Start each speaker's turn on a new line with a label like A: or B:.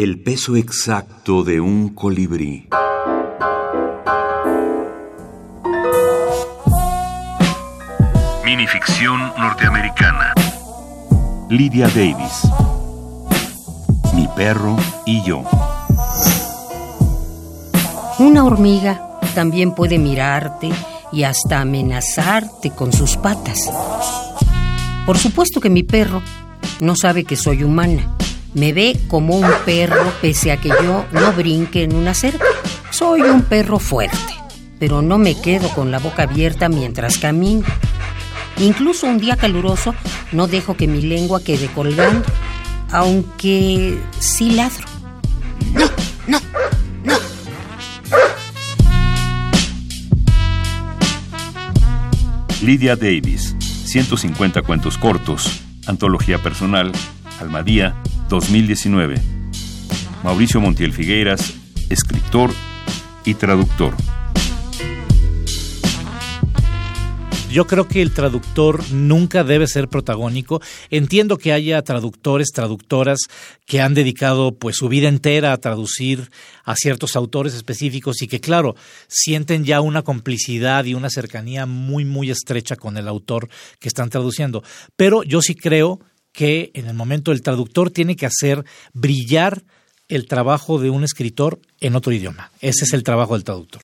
A: El peso exacto de un colibrí.
B: Minificción norteamericana.
A: Lydia Davis. Mi perro y yo.
C: Una hormiga también puede mirarte y hasta amenazarte con sus patas. Por supuesto que mi perro no sabe que soy humana me ve como un perro pese a que yo no brinque en una cerca. Soy un perro fuerte, pero no me quedo con la boca abierta mientras camino. Incluso un día caluroso no dejo que mi lengua quede colgando, aunque sí ladro. No, no, no.
A: Lydia Davis, 150 cuentos cortos, antología personal, Almadía, 2019. Mauricio Montiel Figueiras, escritor y traductor.
D: Yo creo que el traductor nunca debe ser protagónico. Entiendo que haya traductores, traductoras que han dedicado pues su vida entera a traducir a ciertos autores específicos y que claro, sienten ya una complicidad y una cercanía muy muy estrecha con el autor que están traduciendo. Pero yo sí creo que en el momento el traductor tiene que hacer brillar el trabajo de un escritor en otro idioma. Ese es el trabajo del traductor.